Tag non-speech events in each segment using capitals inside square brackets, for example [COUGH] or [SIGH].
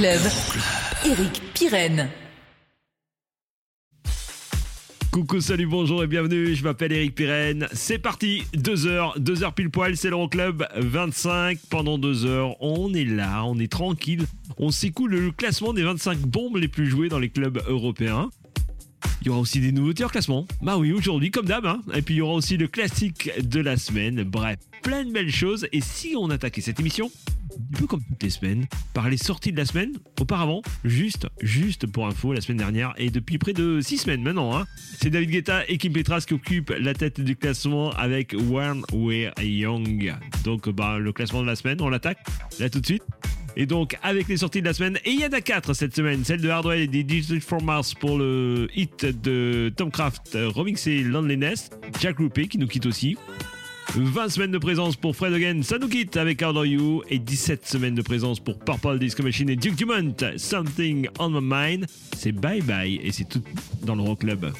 Eric Pirenne. Coucou, salut, bonjour et bienvenue, je m'appelle Eric Pirenne. C'est parti, 2 heures, 2 heures pile poil, c'est l'Euroclub 25. Pendant 2 heures, on est là, on est tranquille. On s'écoule le classement des 25 bombes les plus jouées dans les clubs européens. Il y aura aussi des nouveautés en classement. Bah oui, aujourd'hui, comme d'hab. hein. Et puis il y aura aussi le classique de la semaine. Bref, plein de belles choses. Et si on attaquait cette émission, un peu comme toutes les semaines, par les sorties de la semaine, auparavant, juste, juste pour info, la semaine dernière, et depuis près de 6 semaines maintenant, hein, c'est David Guetta et Kim Petras qui occupent la tête du classement avec When We're Young. Donc, bah, le classement de la semaine, on l'attaque là tout de suite. Et donc, avec les sorties de la semaine, et il y en a 4 cette semaine, celle de Hardwell et des Digital for Mars pour le hit de Tom Craft, remixé Loneliness, Jack Rupe qui nous quitte aussi. 20 semaines de présence pour Fred Again, ça nous quitte avec Are You et 17 semaines de présence pour Purple Disco Machine et Duke Dumont, Something on My Mind. C'est bye bye et c'est tout dans le Rock Club.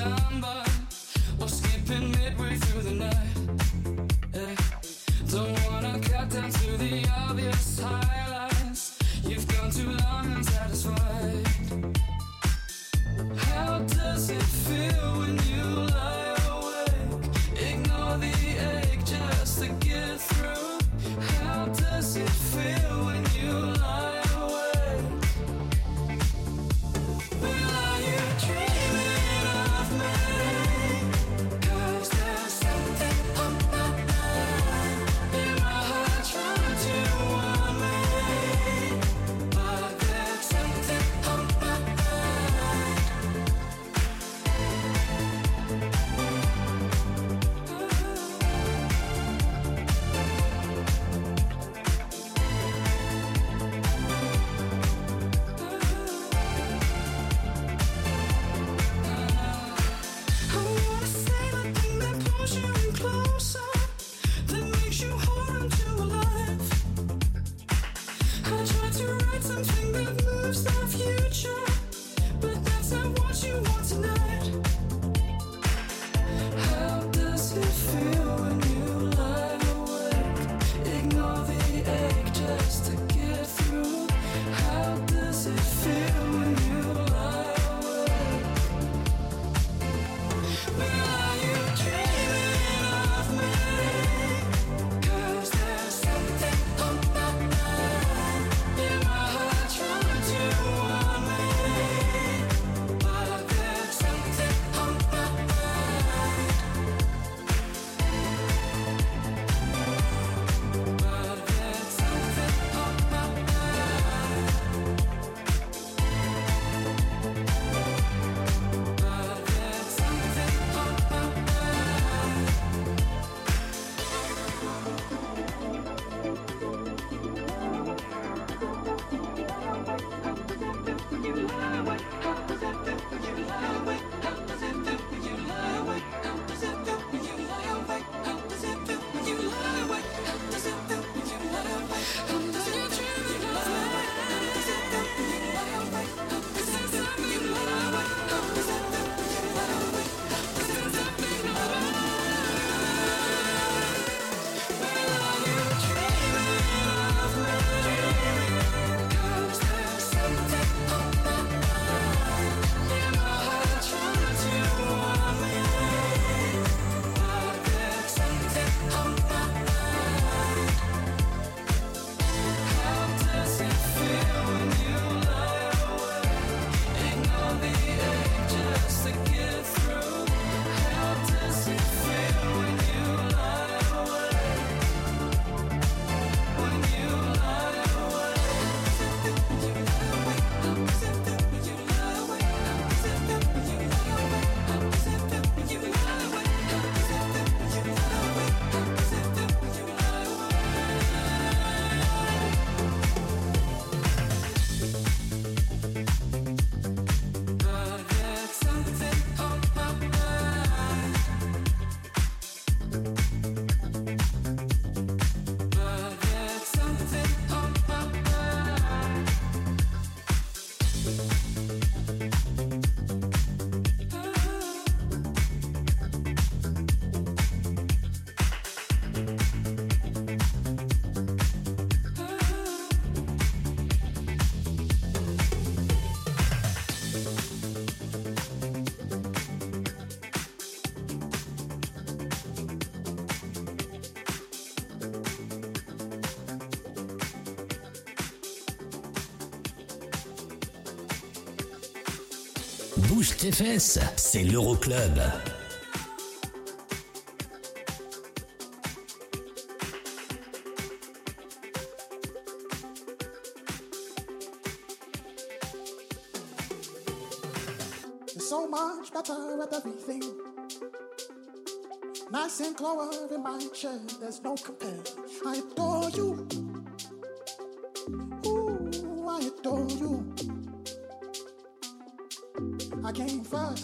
Something on my mind in my heart Bouge tes fesses, c'est l'Euroclub.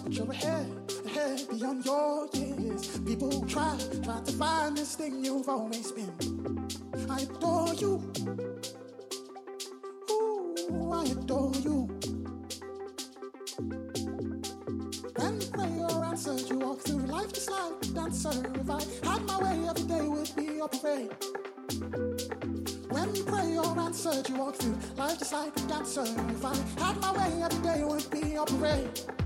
But you're ahead, ahead beyond your years. People try, try to find this thing you've always been. I adore you. Ooh, I adore you. When prayer answered, you walk through life just like a dancer. If I had my way, every day would be a parade. When you pray prayer answered, you walk through life just like a dancer. If I had my way, every day would be a parade.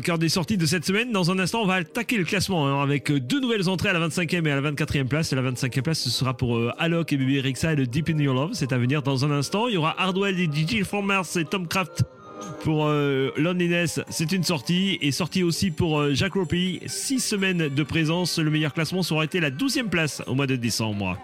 Cœur des sorties de cette semaine. Dans un instant, on va attaquer le classement hein, avec deux nouvelles entrées à la 25e et à la 24e place. La 25e place, ce sera pour euh, Alok et Baby Rexa et le Deep in Your Love. C'est à venir dans un instant. Il y aura Hardwell et DJ Formers et Tom Craft pour euh, Loneliness. C'est une sortie. Et sortie aussi pour euh, Jack Ropey. Six semaines de présence. Le meilleur classement sera été la 12e place au mois de décembre.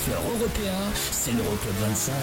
Danseurs européens, c'est l'Euroclub 25.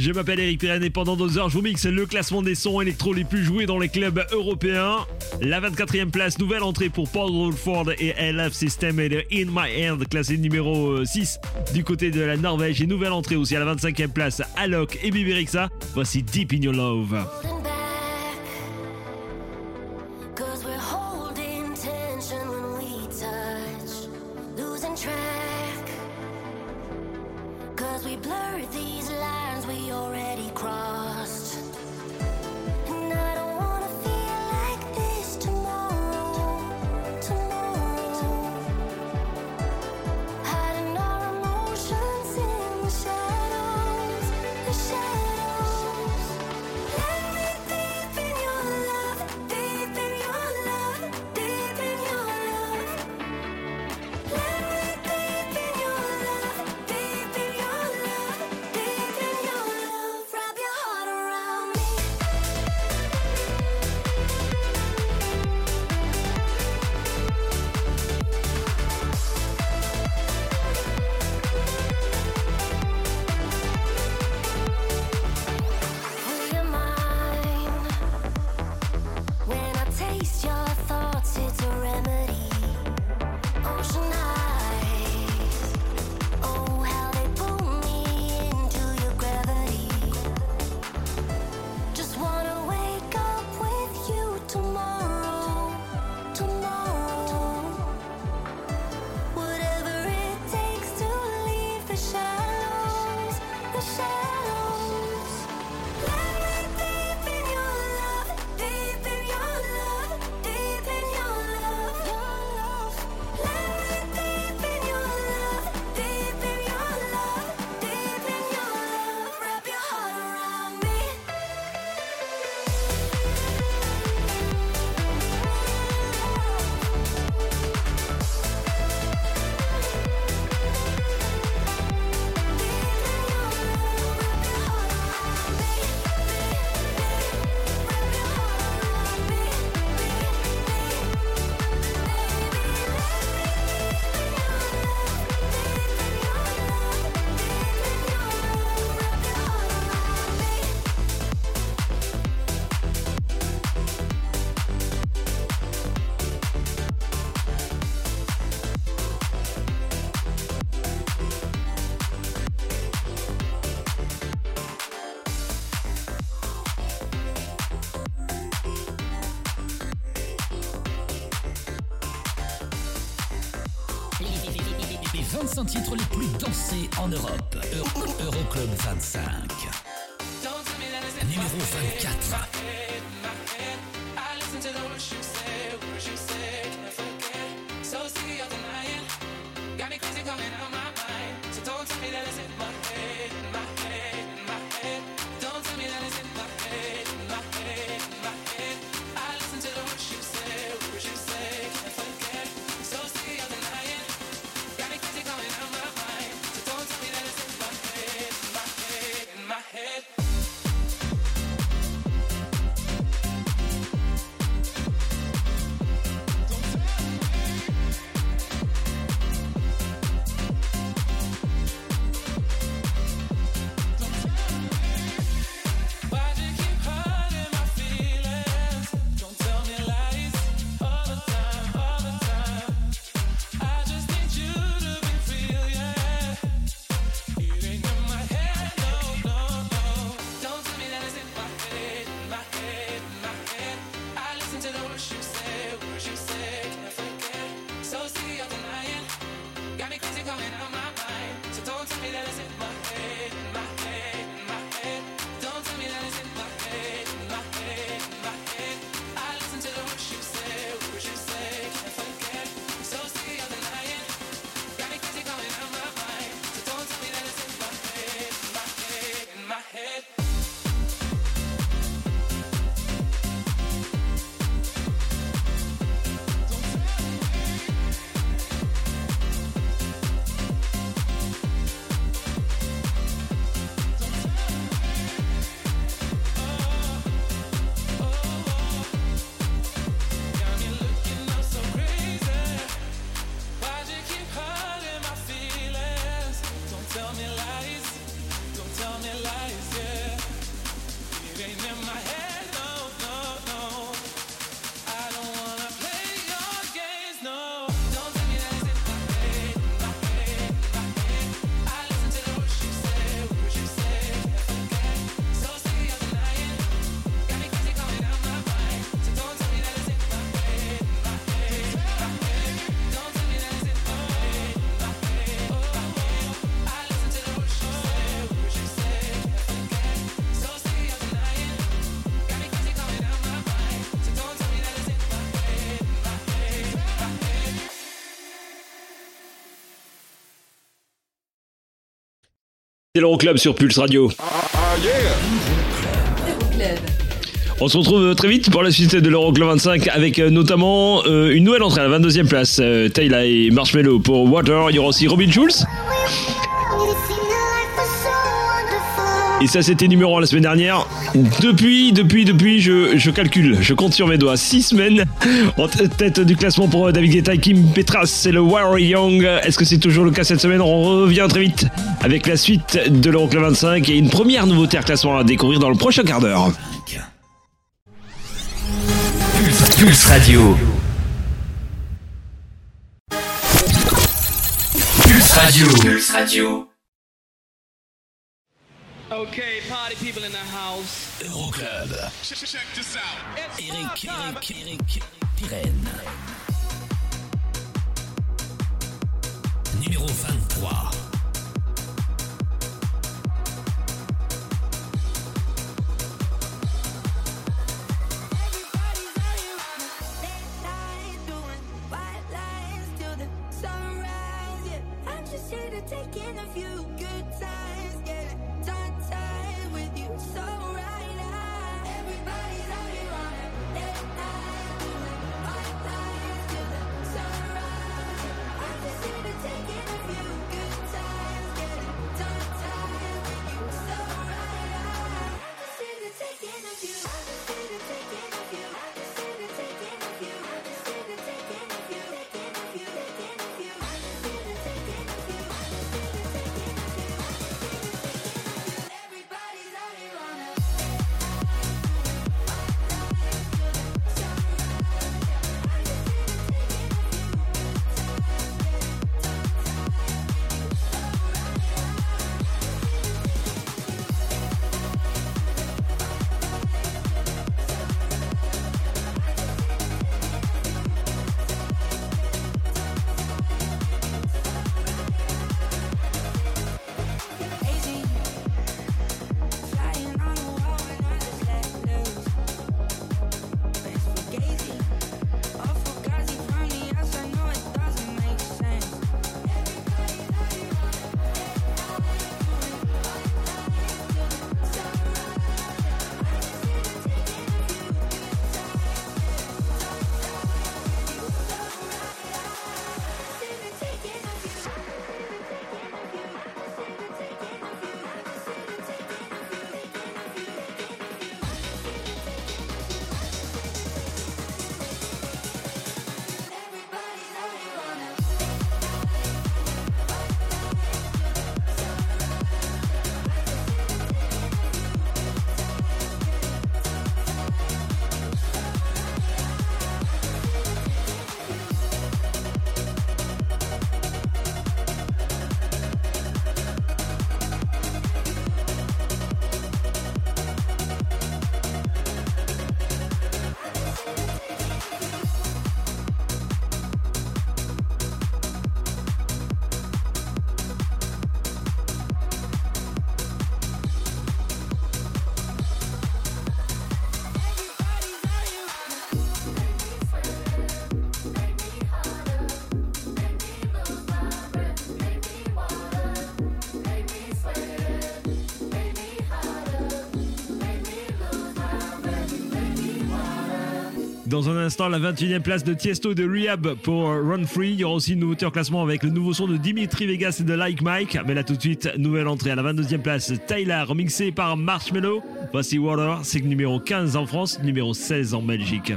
Je m'appelle Eric Pirenne et pendant deux heures, je vous mixe le classement des sons électro les plus joués dans les clubs européens. La 24e place, nouvelle entrée pour Paul Rutherford et LF System et In My Hand, classé numéro euh, 6 du côté de la Norvège. Et nouvelle entrée aussi à la 25e place, Alok et Biberixa. Voici Deep in Your Love. en Europe. Euroclub 25. Numéro 24. L'Euroclub sur Pulse Radio. On se retrouve très vite pour la suite de l'Euroclub 25 avec euh, notamment euh, une nouvelle entrée à la 22e place. Euh, Taylor et Marshmello pour Water. Il y aura aussi Robin Schulz. Et ça, c'était numéro 1 la semaine dernière. Depuis, depuis, depuis, je, calcule, je compte sur mes doigts. 6 semaines en tête du classement pour David Guetta et Kim Petras. C'est le Warrior Young. Est-ce que c'est toujours le cas cette semaine? On revient très vite avec la suite de l'Euroclub 25 et une première nouveauté à classement à découvrir dans le prochain quart d'heure. Pulse, Pulse Radio. Pulse Radio. Pulse Radio. Okay, party people in the house. Euroclub. Eric, Eric, Eric, Pirenne. Numéro 23. taking of you. Dans un instant, la 21e place de Tiesto de Rehab pour Run Free. Il y aura aussi une nouveauté en classement avec le nouveau son de Dimitri Vegas et de Like Mike. Mais là tout de suite, nouvelle entrée à la 22e place. Tyler, remixé par Marshmello. Voici Water, c'est numéro 15 en France, numéro 16 en Belgique.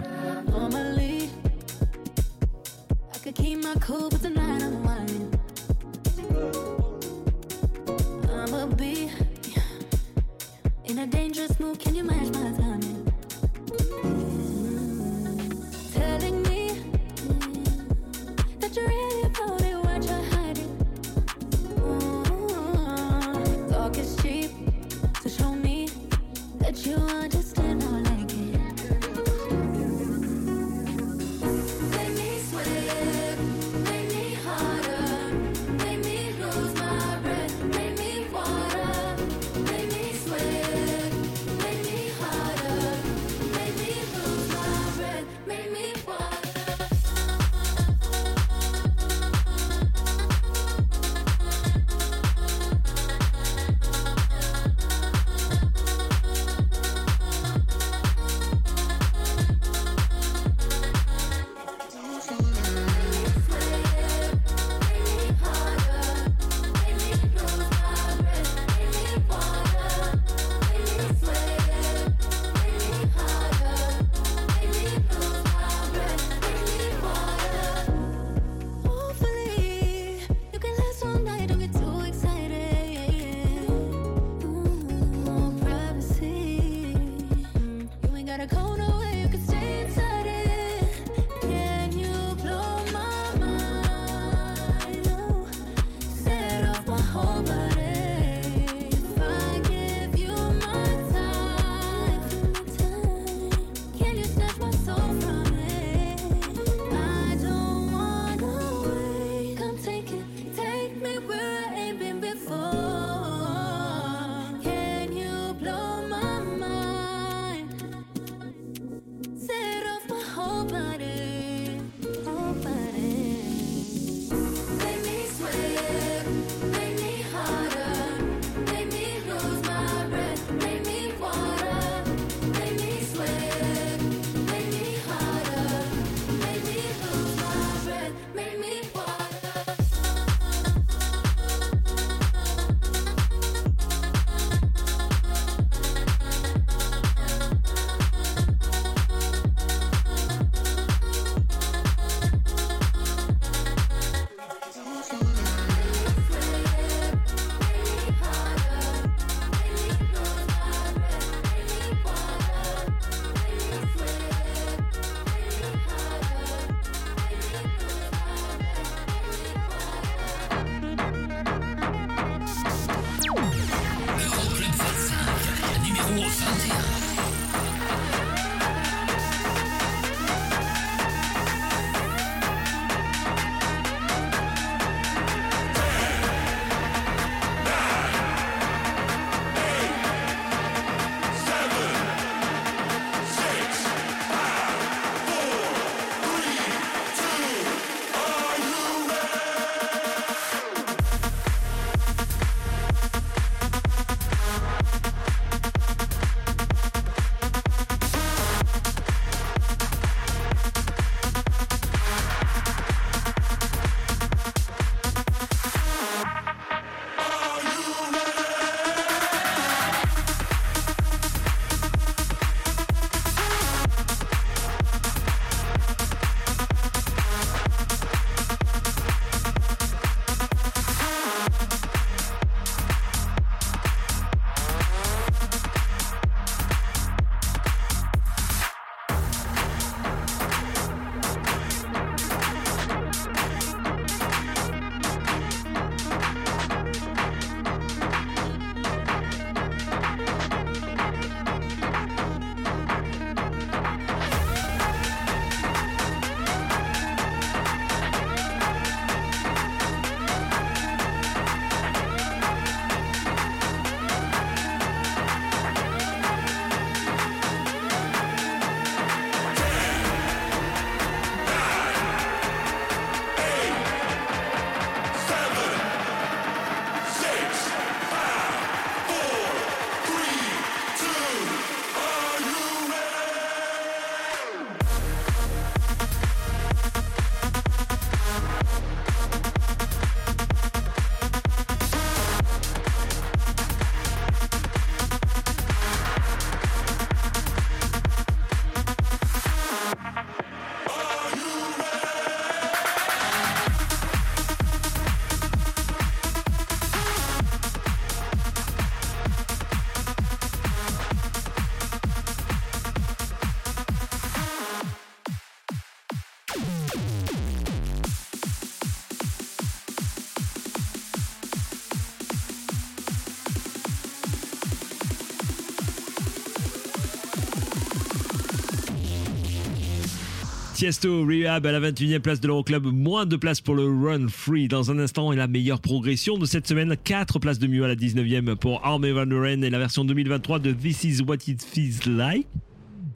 Tiesto Rehab à la 21e place de l'Euroclub, moins de place pour le Run Free. Dans un instant, et la meilleure progression de cette semaine, 4 places de mieux à la 19e pour Arme Van Doren et la version 2023 de This Is What It Feels Like.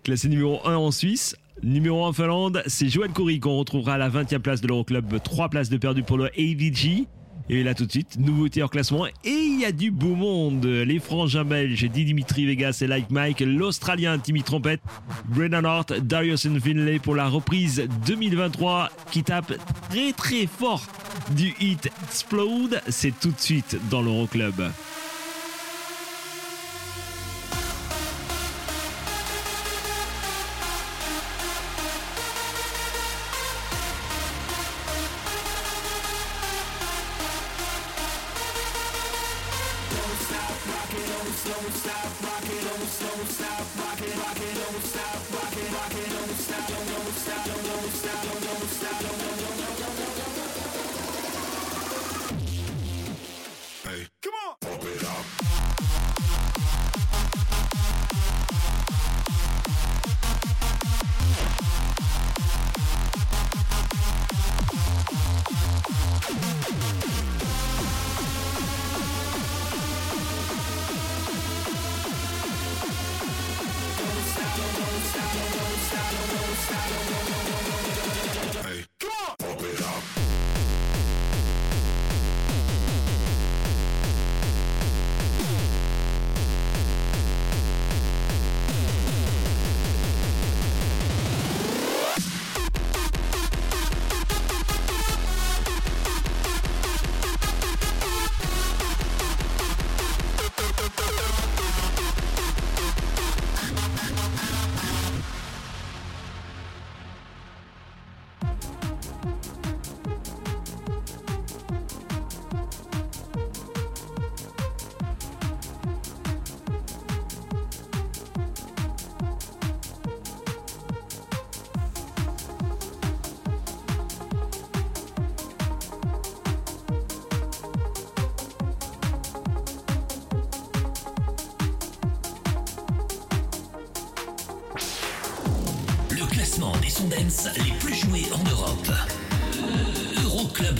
Classé numéro 1 en Suisse. Numéro 1 en Finlande, c'est Joël Coury qu'on retrouvera à la 20e place de l'Euroclub, 3 places de perdu pour le AVG. Et là tout de suite, nouveauté en classement. Et il y a du beau monde. Les frangins belges, Dimitri Vegas et Like Mike. L'Australien Timmy Trompette. Brennan Hart, Darius Finlay pour la reprise 2023 qui tape très très fort du hit Explode. C'est tout de suite dans l'Euroclub.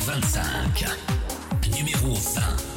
25, numéro 20.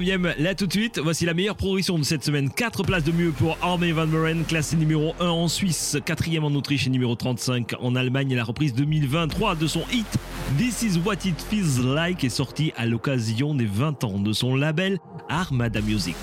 19e, là tout de suite, voici la meilleure progression de cette semaine. 4 places de mieux pour Armin Van Buren, classé numéro 1 en Suisse, 4e en Autriche et numéro 35 en Allemagne. Et la reprise 2023 de son hit This is what it feels like est sortie à l'occasion des 20 ans de son label Armada Music.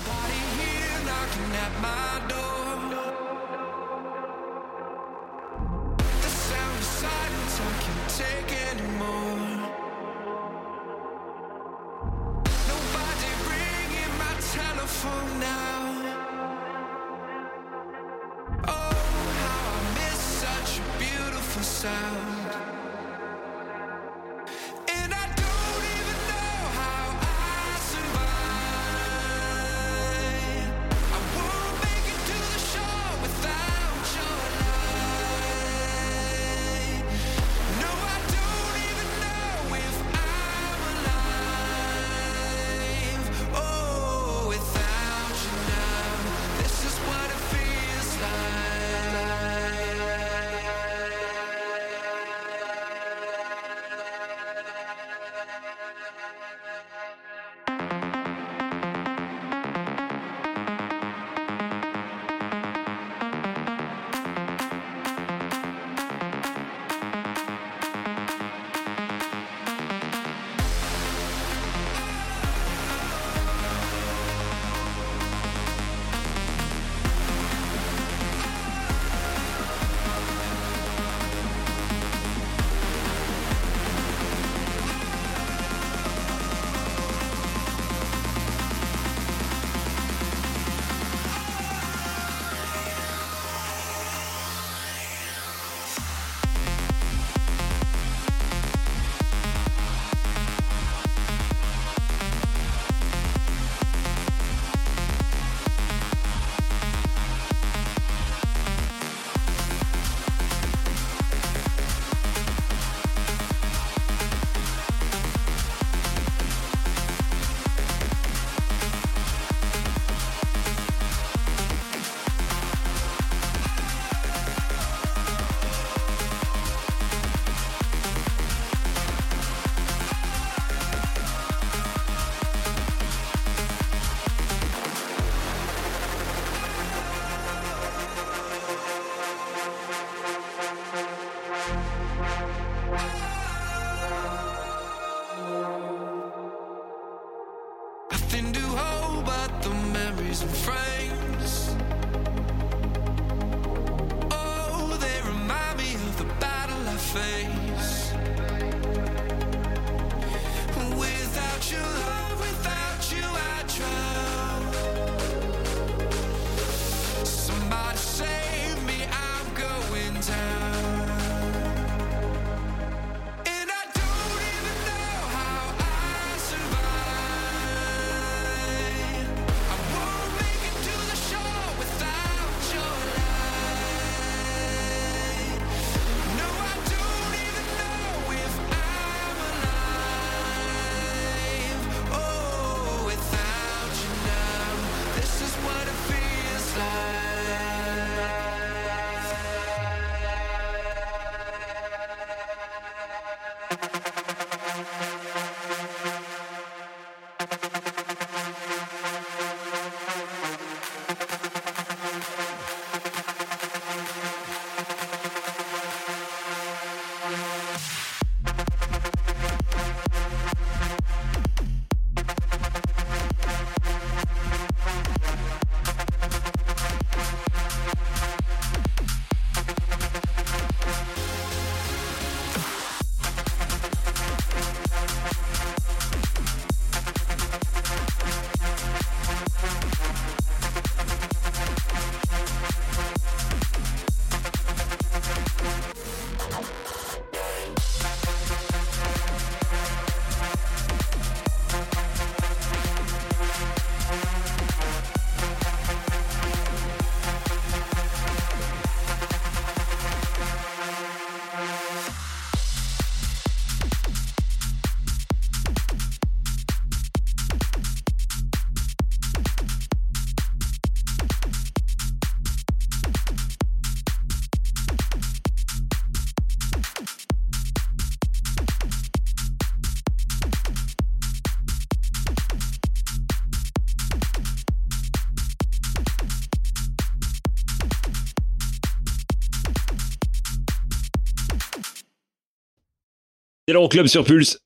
C'est l'Euroclub sur Pulse.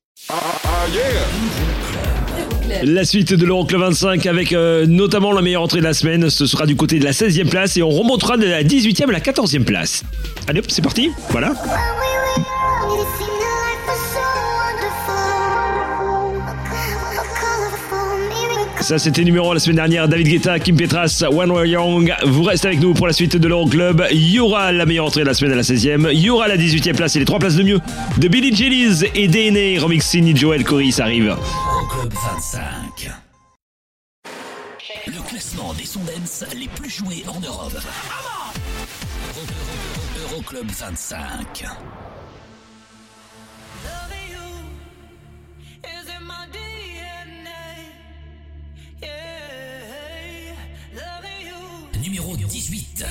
La suite de l'Euroclub 25 avec euh, notamment la meilleure entrée de la semaine, ce sera du côté de la 16e place et on remontera de la 18e à la 14e place. Allez hop, c'est parti, voilà. C'était numéro 1 la semaine dernière. David Guetta, Kim Petras, One Way Young. Vous restez avec nous pour la suite de l'Euroclub. Il y aura la meilleure entrée de la semaine à la 16e. Il y aura la 18e place et les 3 places de mieux de Billy Jellies et DNA. Remix signé Joel Corey, arrive. Euroclub 25. Le classement des sondens les plus joués en Europe. Euro- Euro- Euroclub 25. Numéro 18.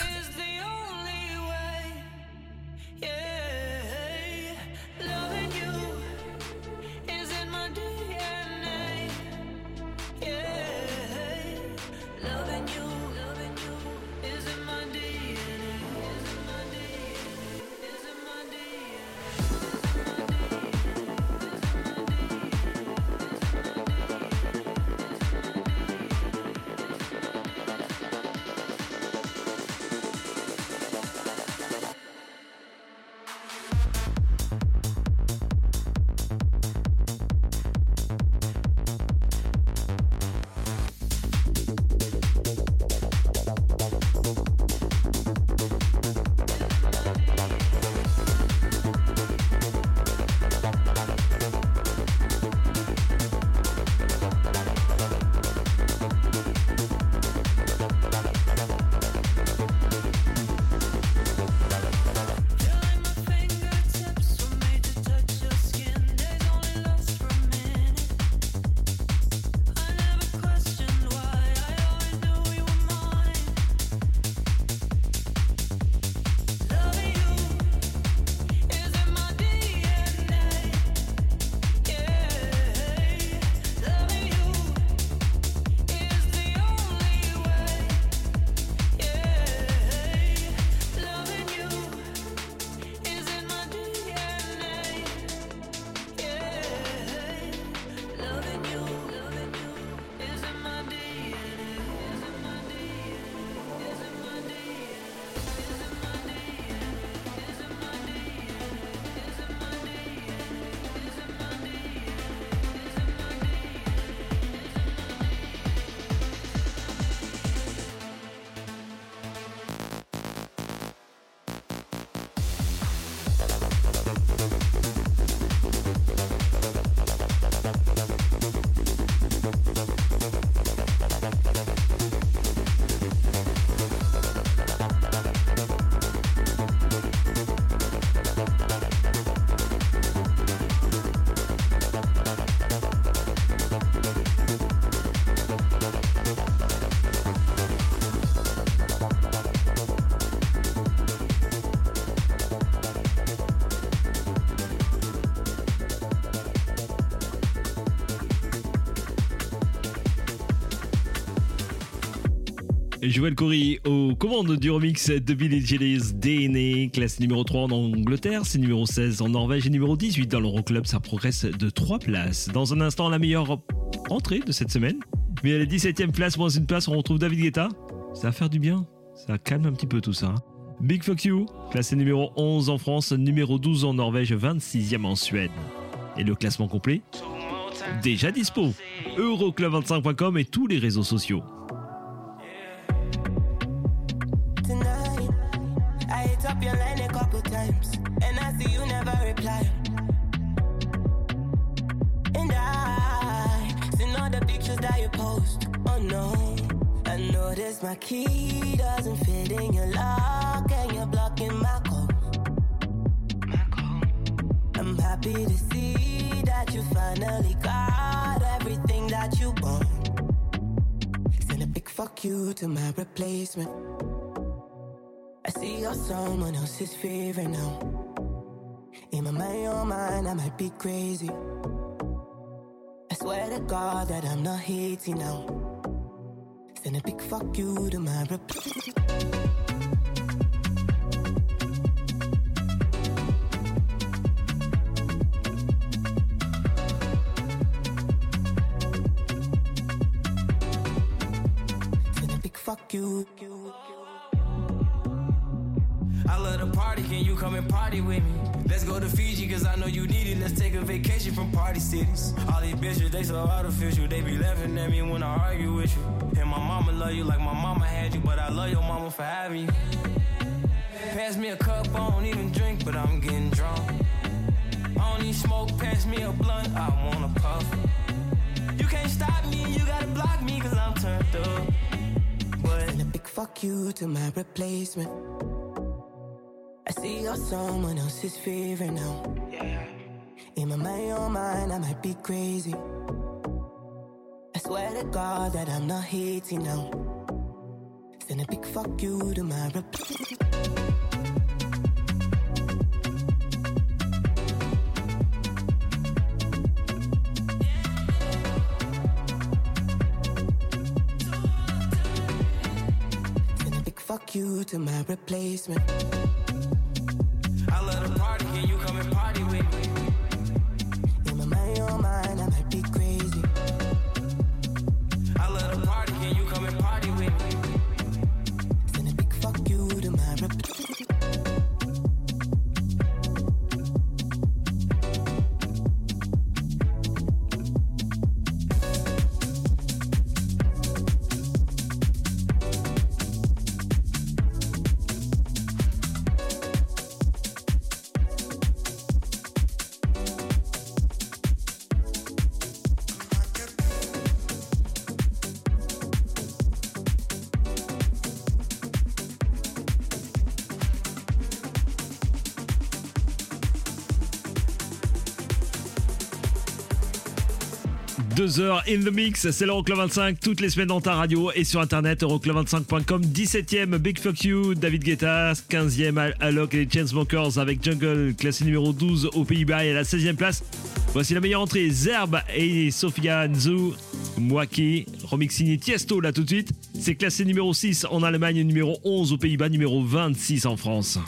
Joël Corey aux commandes du remix de Billy Jellies DNA, classe numéro 3 en Angleterre, c'est numéro 16 en Norvège et numéro 18 dans l'Euroclub, ça progresse de 3 places. Dans un instant, la meilleure entrée de cette semaine. Mais à la 17ème place, moins une place, on retrouve David Guetta. Ça va faire du bien, ça calme un petit peu tout ça. Big Fuck You, classé numéro 11 en France, numéro 12 en Norvège, 26e en Suède. Et le classement complet Déjà dispo. Euroclub25.com et tous les réseaux sociaux. All the pictures that you post. Oh no, I notice my key doesn't fit in your lock, and you're blocking my call. I'm happy to see that you finally got everything that you want. Send a big fuck you to my replacement. I see you're someone else's favorite now. In my mind, your mind, I might be crazy. I swear to God that I'm not hating now. Send a big fuck you to my rep. Send a big fuck you. I love the party, can you come and party with me? Let's go to Fiji, cause I know you need it. Let's take a vacation from party cities. All these bitches, they so artificial. They be laughing at me when I argue with you. And my mama love you like my mama had you, but I love your mama for having you. Pass me a cup, I don't even drink, but I'm getting drunk. I don't need smoke, pass me a blunt, I wanna puff. You can't stop me, you gotta block me, cause I'm turned up. But And a big fuck you to my replacement. I see you're someone else's favorite now. In my mind, your mind, I might be crazy. I swear to God that I'm not hating now. Send a big fuck you to my replacement. Send a big fuck you to my replacement. I love In the mix, c'est l'Euroclub 25 toutes les semaines dans ta radio et sur internet euroclub25.com. 17ème Big Fuck You, David Guetta, 15ème Alok et les Chainsmokers avec Jungle, classé numéro 12 aux Pays-Bas et à la 16ème place. Voici la meilleure entrée, Zerb et Sofia Nzu, Mwaki, remix signé Tiesto là tout de suite. C'est classé numéro 6 en Allemagne, numéro 11 aux Pays-Bas, numéro 26 en France.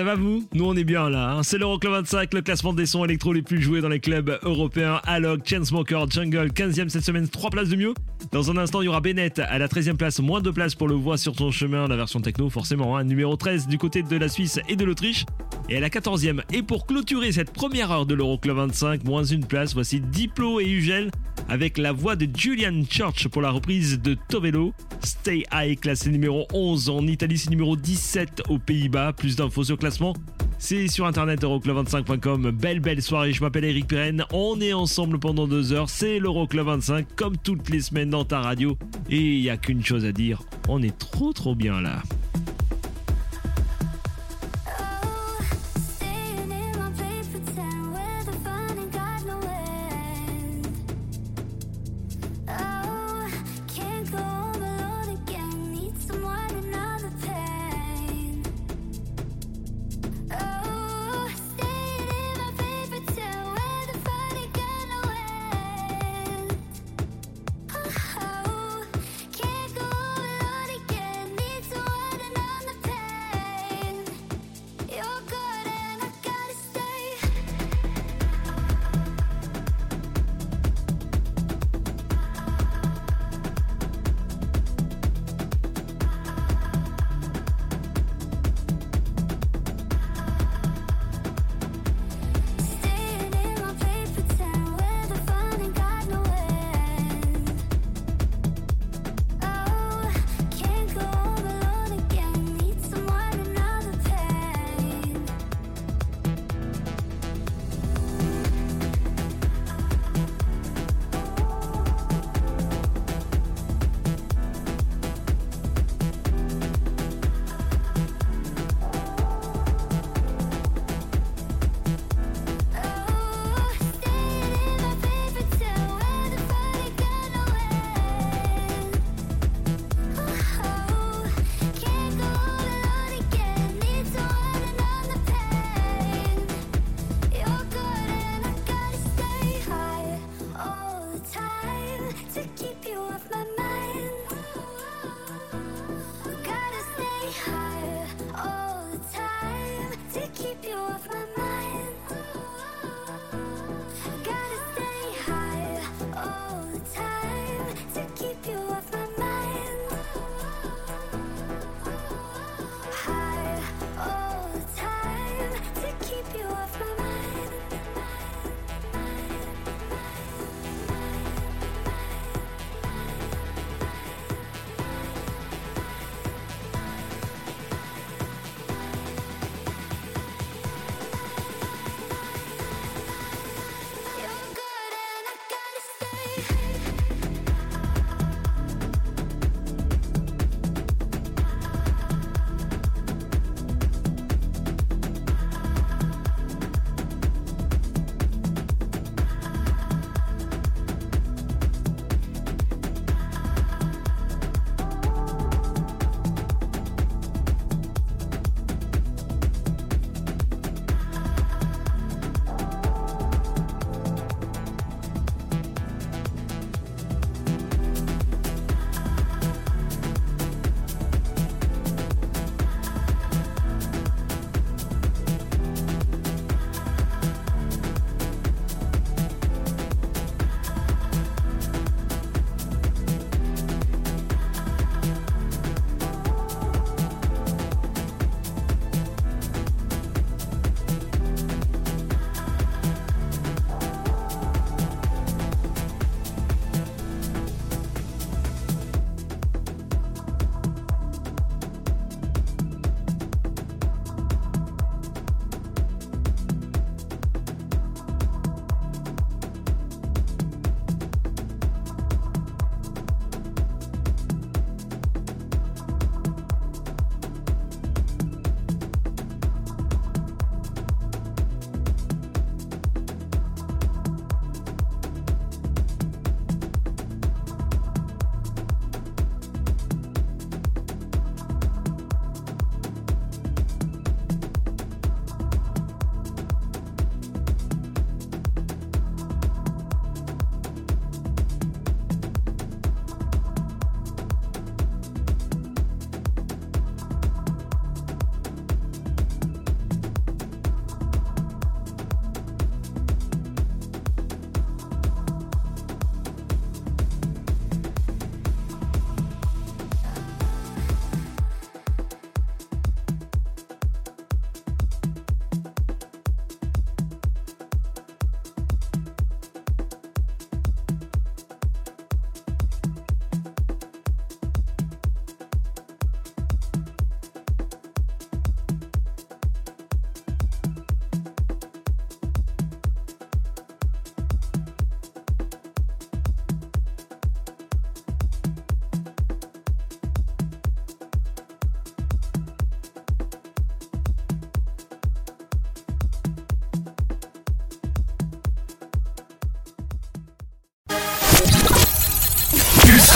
Ça va vous Nous on est bien là. hein. C'est l'Euroclub 25, le classement des sons électro les plus joués dans les clubs européens. Alok, Chainsmoker, Jungle, 15e cette semaine, 3 places de mieux. Dans un instant, il y aura Bennett à la 13e place, moins de places pour le voix sur ton chemin, la version techno forcément. hein. Numéro 13 du côté de la Suisse et de l'Autriche. Et à la 14e, et pour clôturer cette première heure de l'Euroclub 25, moins une place, voici Diplo et Ugel avec la voix de Julian Church pour la reprise de Tovello. Stay High, classé numéro 11 en Italie, c'est numéro 17 aux Pays-Bas. Plus d'infos sur classement, c'est sur internet euroclub25.com. Belle belle soirée, je m'appelle Eric Pirenne. On est ensemble pendant deux heures. C'est l'Euroclub 25 comme toutes les semaines dans ta radio. Et il n'y a qu'une chose à dire, on est trop trop bien là.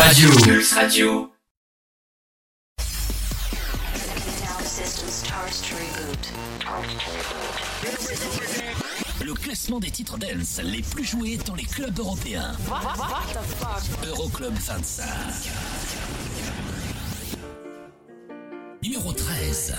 Radio. Pulse Radio. Le classement des titres dance les plus joués dans les clubs européens. Euroclub 25. Numéro 13.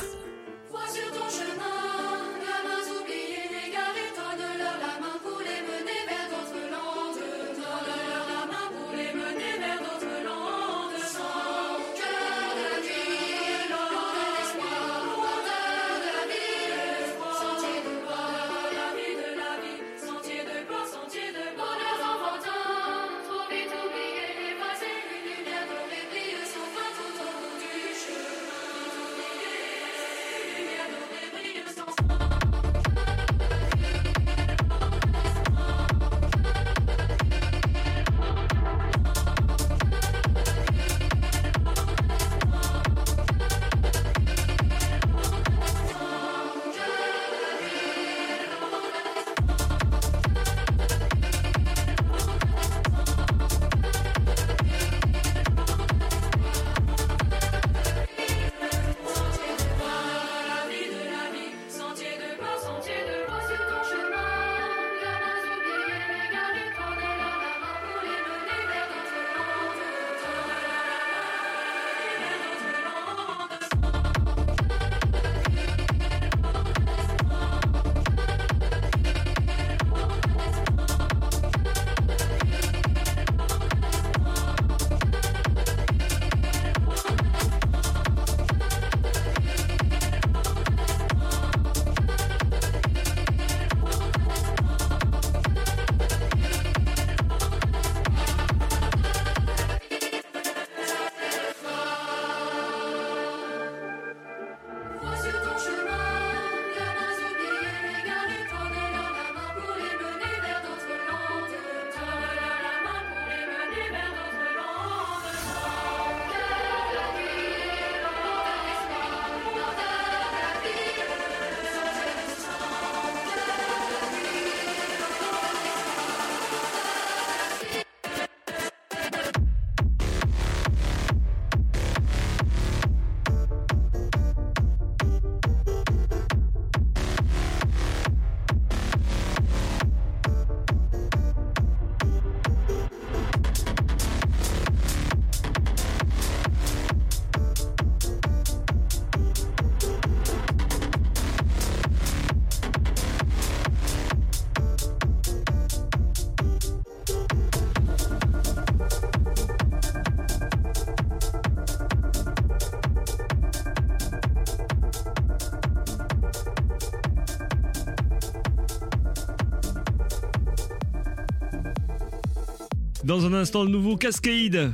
Dans un instant, le nouveau Cascade.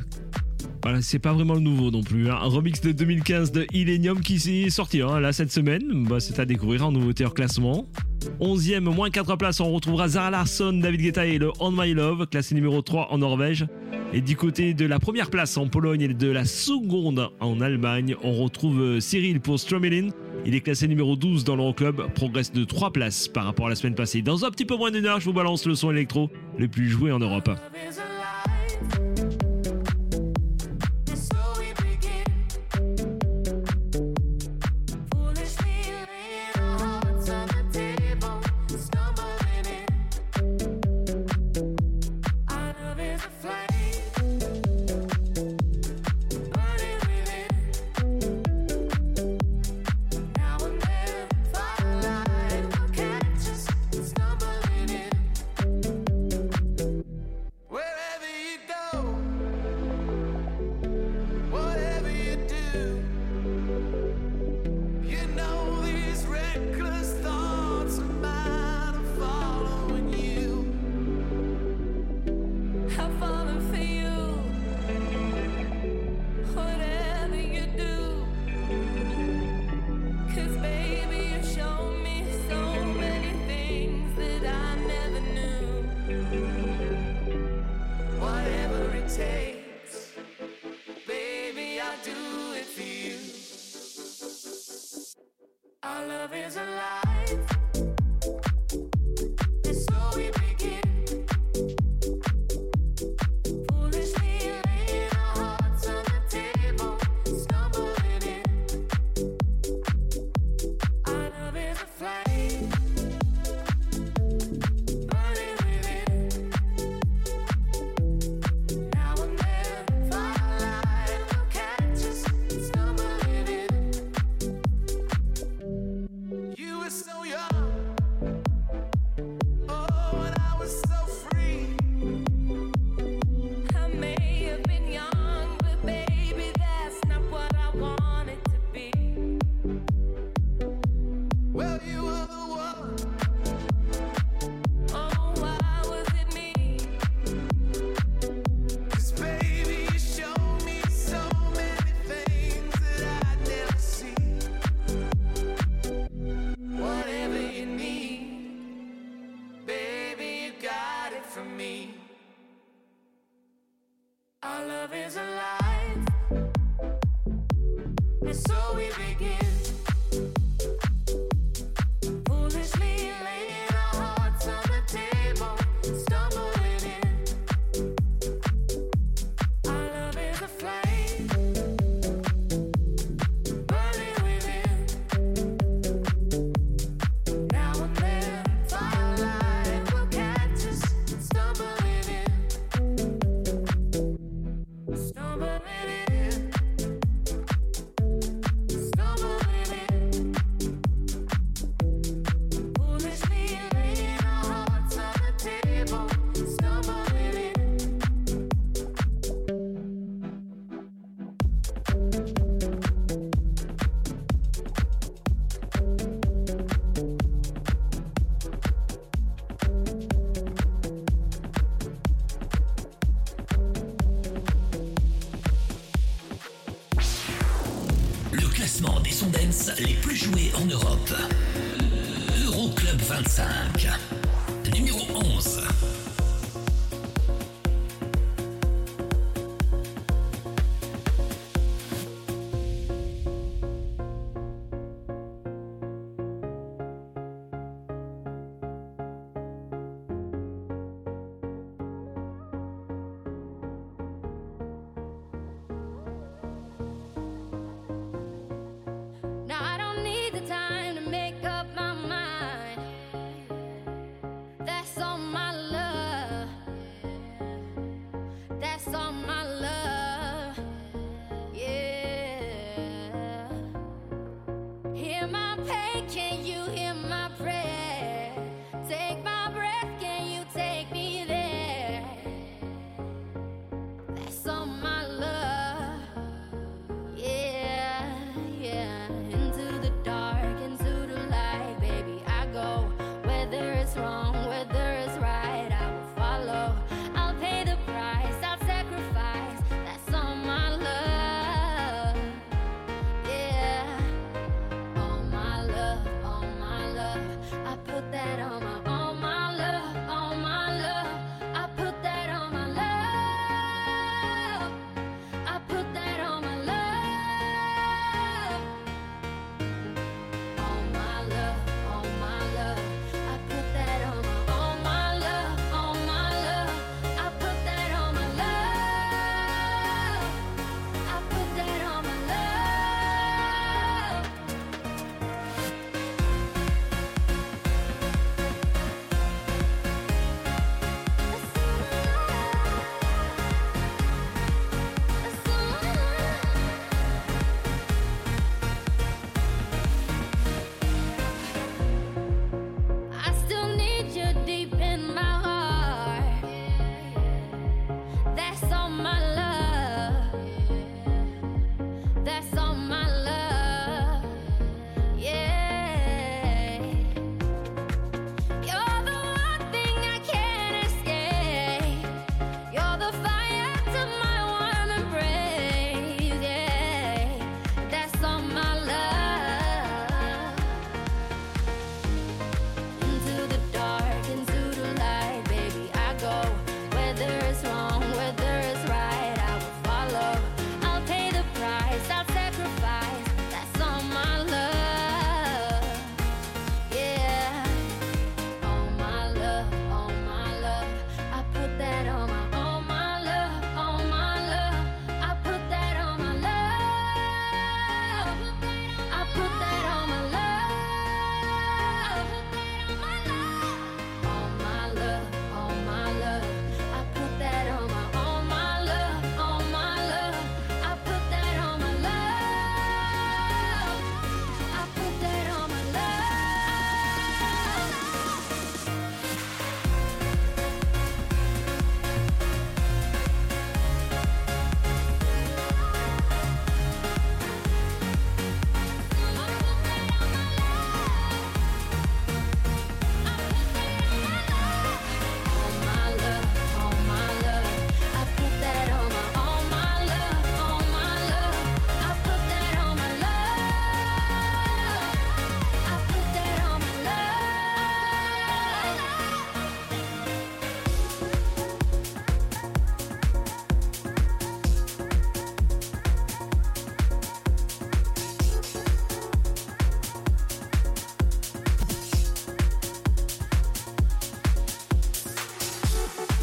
Voilà, c'est pas vraiment le nouveau non plus. hein. Un remix de 2015 de Illenium qui s'est sorti hein, là cette semaine. Bah, c'est à découvrir en nouveauté hors classement. 11e, moins 4 places, on retrouvera Zara Larsson, David Guetta et le On My Love, classé numéro 3 en Norvège. Et du côté de la première place en Pologne et de la seconde en Allemagne, on retrouve euh, Cyril pour Stromelin. Il est classé numéro 12 dans l'Euroclub, progresse de 3 places par rapport à la semaine passée. Dans un petit peu moins d'une heure, je vous balance le son électro le plus joué en Europe. Danza.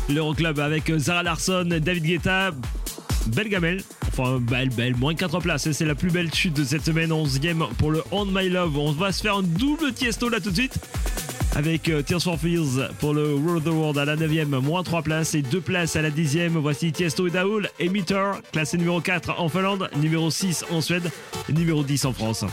l'Euroclub avec euh, Zara Larson, David Guetta, belle gamelle. Enfin, belle, belle, moins 4 places. C'est la plus belle chute de cette semaine, 11ème pour le On My Love. On va se faire un double tiesto là tout de suite. Avec euh, Tears for Fears pour le World of the World à la 9ème, moins 3 places et 2 places à la 10ème. Voici Tiesto et Daoul, Emitter, classé numéro 4 en Finlande, numéro 6 en Suède, numéro 10 en France.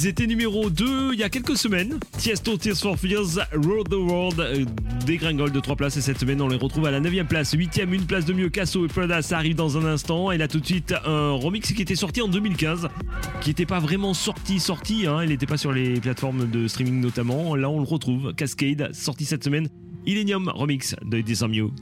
Ils étaient numéro 2 il y a quelques semaines. Tiesto Tears for Fears, Road the World euh, dégringole de 3 places et cette semaine on les retrouve à la 9ème place, 8ème, une place de mieux. Casso et Prada ça arrive dans un instant et là tout de suite un remix qui était sorti en 2015 qui n'était pas vraiment sorti sorti, hein. il n'était pas sur les plateformes de streaming notamment. Là on le retrouve, Cascade sorti cette semaine. Illenium remix de Disarm You.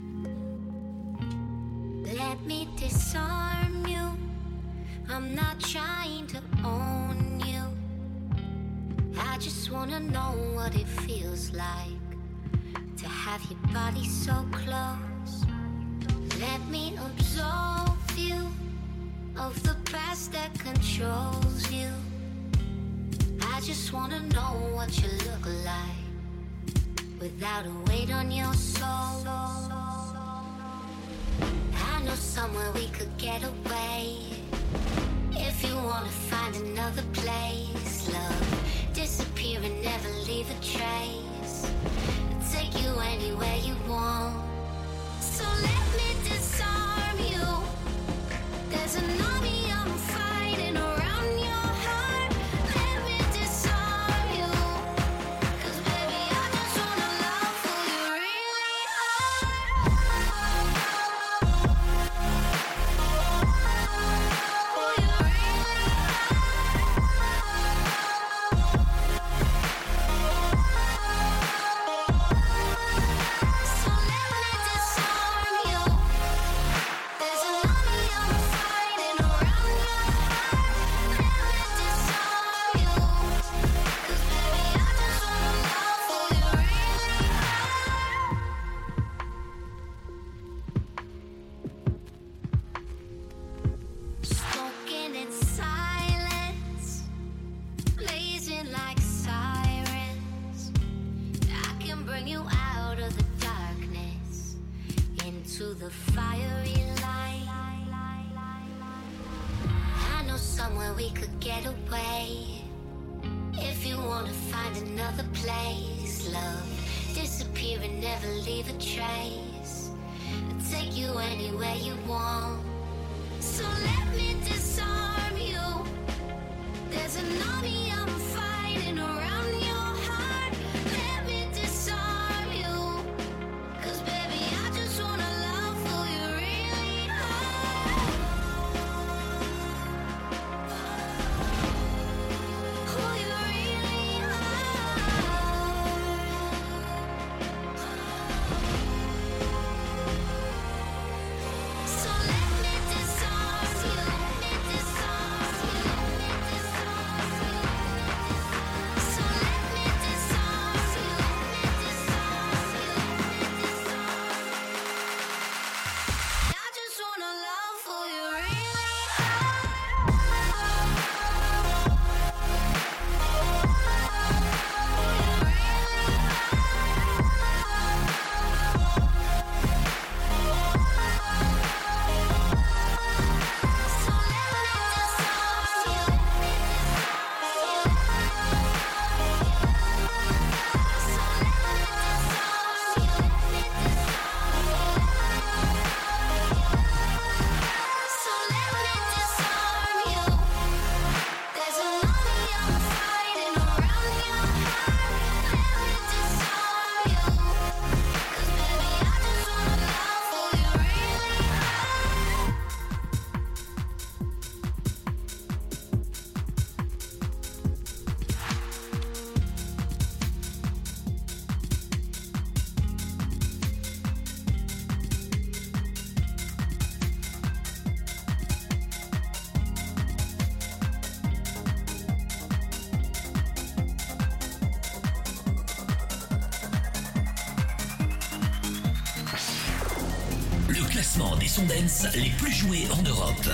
Les plus joués en Europe.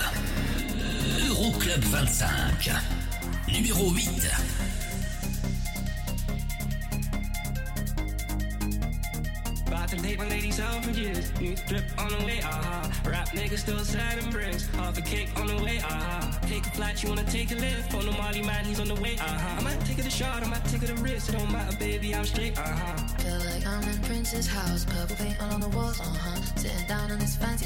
Euroclub 25. Numéro 8. About to take my ladies out for years. New drip on the way, ah. Rap niggas still sad and bricks. Half a cake on the way, ah. Take a flight, you wanna take a lift. On the Molly man, he's on the way, ah. I might take it a shot, I might take it a risk. It don't matter, baby, I'm straight, ah. Feel like I'm in Prince's house, purple paint all on the walls, uh huh. Sitting down on this fancy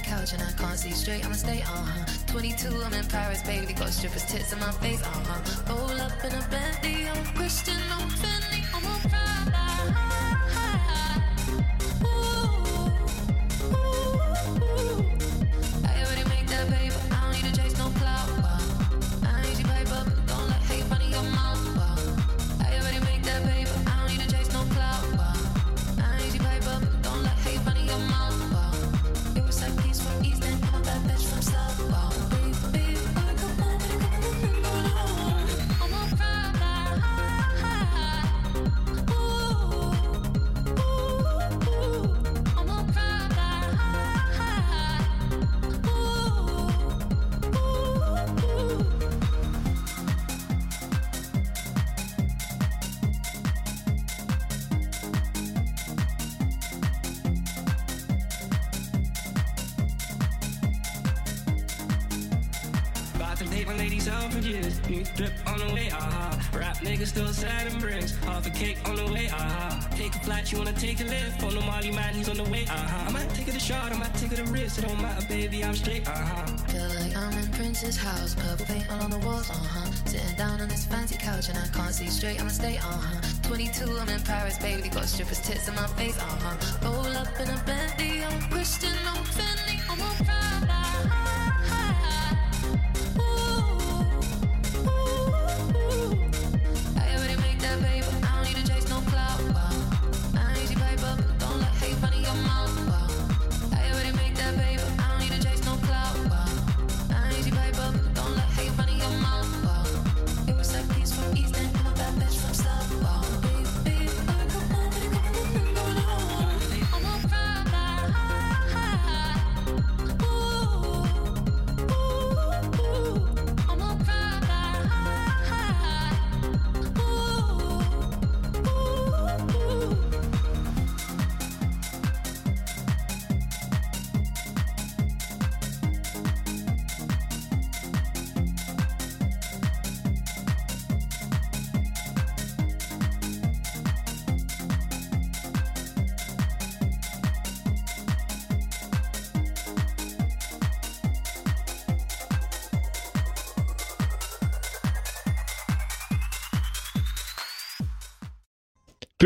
couch and I can't see straight, I'ma stay, uh huh. 22, I'm in Paris, baby, got strippers' tits in my face, uh huh. Roll up in a Bentley, I'm Christian, I'm Purple paint all on the walls, uh huh. Sitting down on this fancy couch and I can't see straight, I'ma stay, uh huh. 22, I'm in Paris, baby, got strippers' tits in my face, uh huh. Roll up in a Bentley, I'm Christian, I'm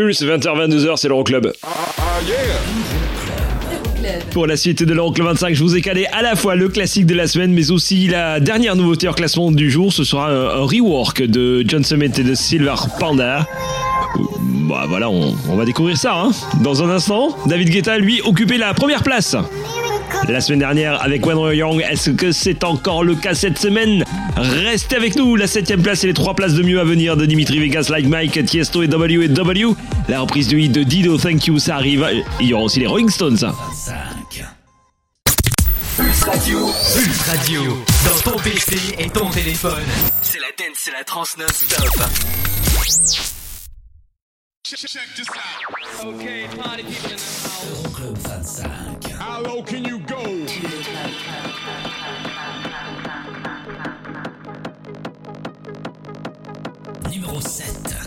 Pulse, 20h-22h, c'est l'Euroclub. Pour la suite de l'Euroclub 25, je vous ai calé à la fois le classique de la semaine, mais aussi la dernière nouveauté en classement du jour. Ce sera un, rework de John Summit et de Silver Panda. Bah voilà, on, va découvrir ça. Hein. Dans un instant, David Guetta, lui, occupait la première place. La semaine dernière avec When We're Young, est-ce que c'est encore le cas cette semaine? Restez avec nous, la septième place et les trois places de mieux à venir de Dimitri Vegas, Like Mike, Tiesto et W et W. La reprise du hit de Dido, Thank You, ça arrive. Il y aura aussi les Rolling Stones. 5. Pulse Radio. Pulse Radio. Dans ton PC et ton téléphone. C'est la dance, c'est la trans non-stop. Okay, party people in the house. Euroclub 25. How low can you go? Numéro 7.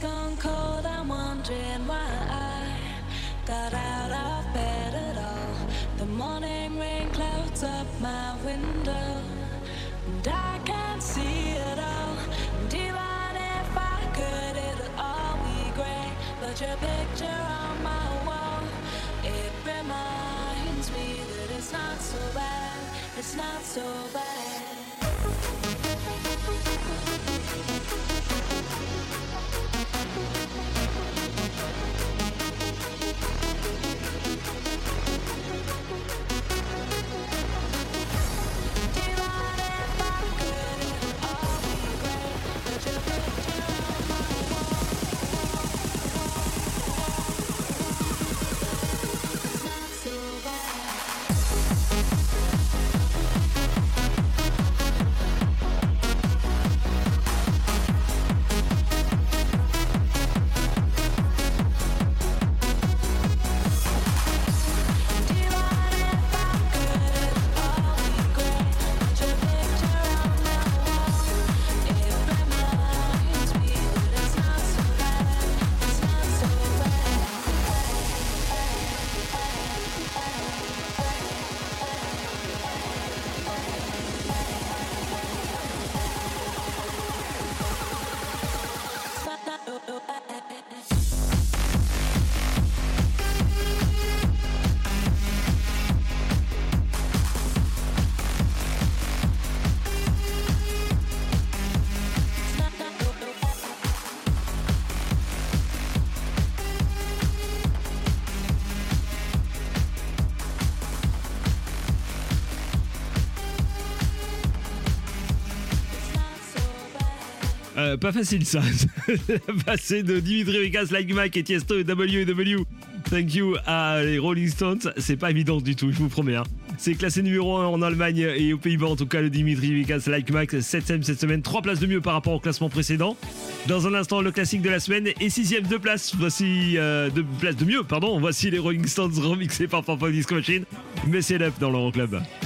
Gone cold. I'm wondering why I got out of bed at all. The morning rain clouds up my window, and I can't see it all. And even if I could, it'll all be great. But your picture on my wall, it reminds me that it's not so bad. It's not so bad. Pas facile ça. [LAUGHS] Passer de Dimitri Vegas, Like Mike et Tiesto et W&W. Thank you à les Rolling Stones. C'est pas évident du tout, je vous promets. hein. C'est classé numéro 1 en Allemagne et aux Pays-Bas, en tout cas, le Dimitri Vegas, Like Mike, 7ème cette semaine. 3 places de mieux par rapport au classement précédent. Dans un instant, le classique de la semaine et 6ème de place. Voici euh, places de mieux, pardon. Voici les Rolling Stones remixés par Papa Disco Machine. Mais c'est l'up dans l'Euroclub. Thank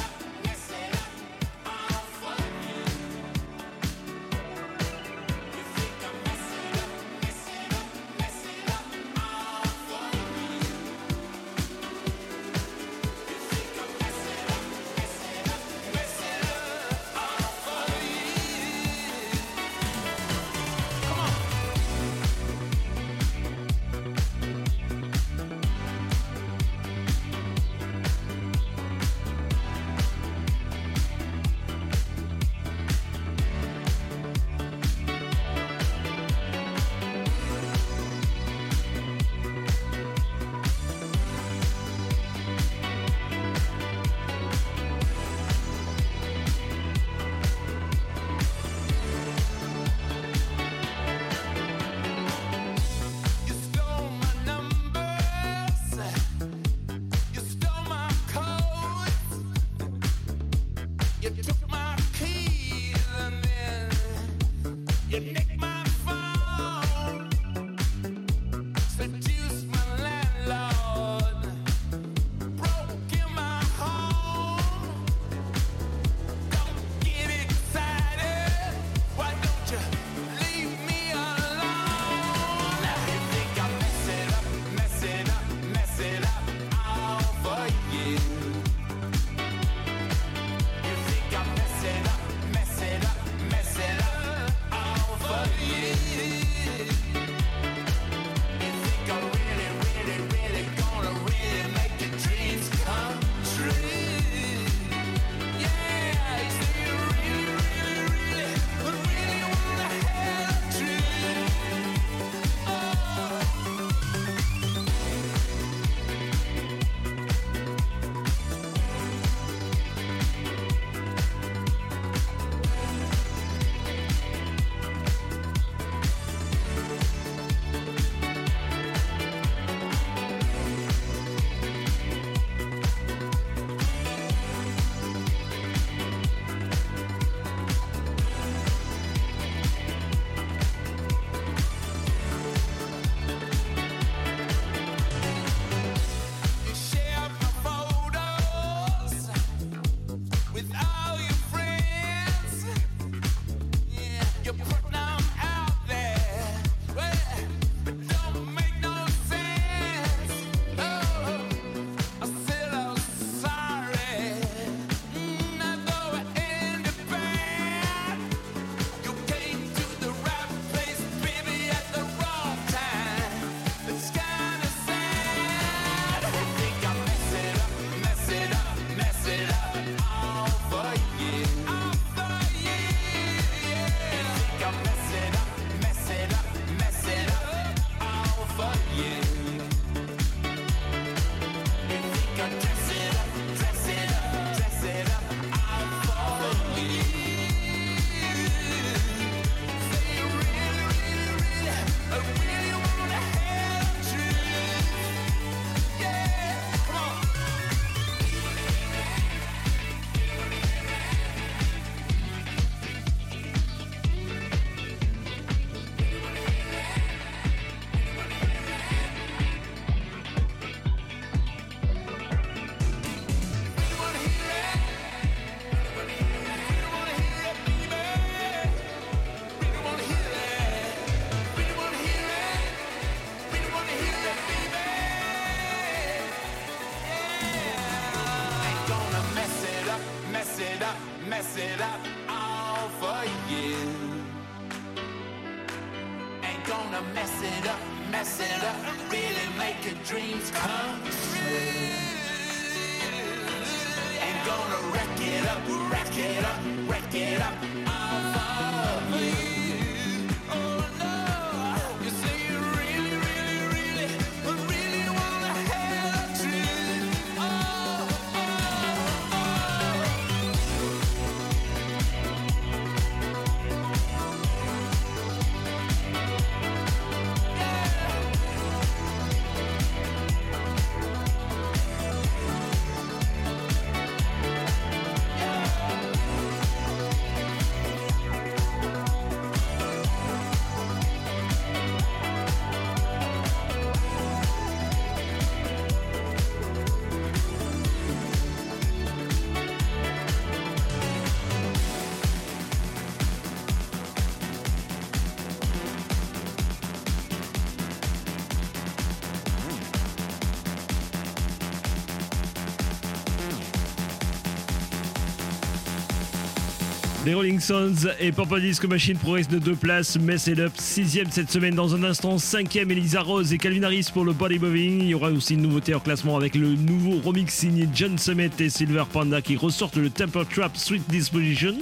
Les Rolling Stones et Papa Disco Machine progressent de deux places. Mess It Up, sixième cette semaine. Dans un instant, cinquième, Elisa Rose et Calvin Harris pour le Body Moving. Il y aura aussi une nouveauté en classement avec le nouveau remix signé John Summit et Silver Panda qui ressortent le Temper Trap Sweet Disposition.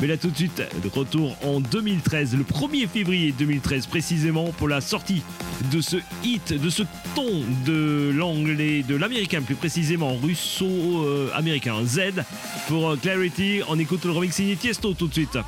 Mais là tout de suite, de retour en 2013, le 1er février 2013 précisément pour la sortie de ce hit, de ce ton de l'anglais, de l'américain plus précisément, russo-américain, Z pour euh, Clarity. On écoute le remix signé Tiesto. Toto tout de suite.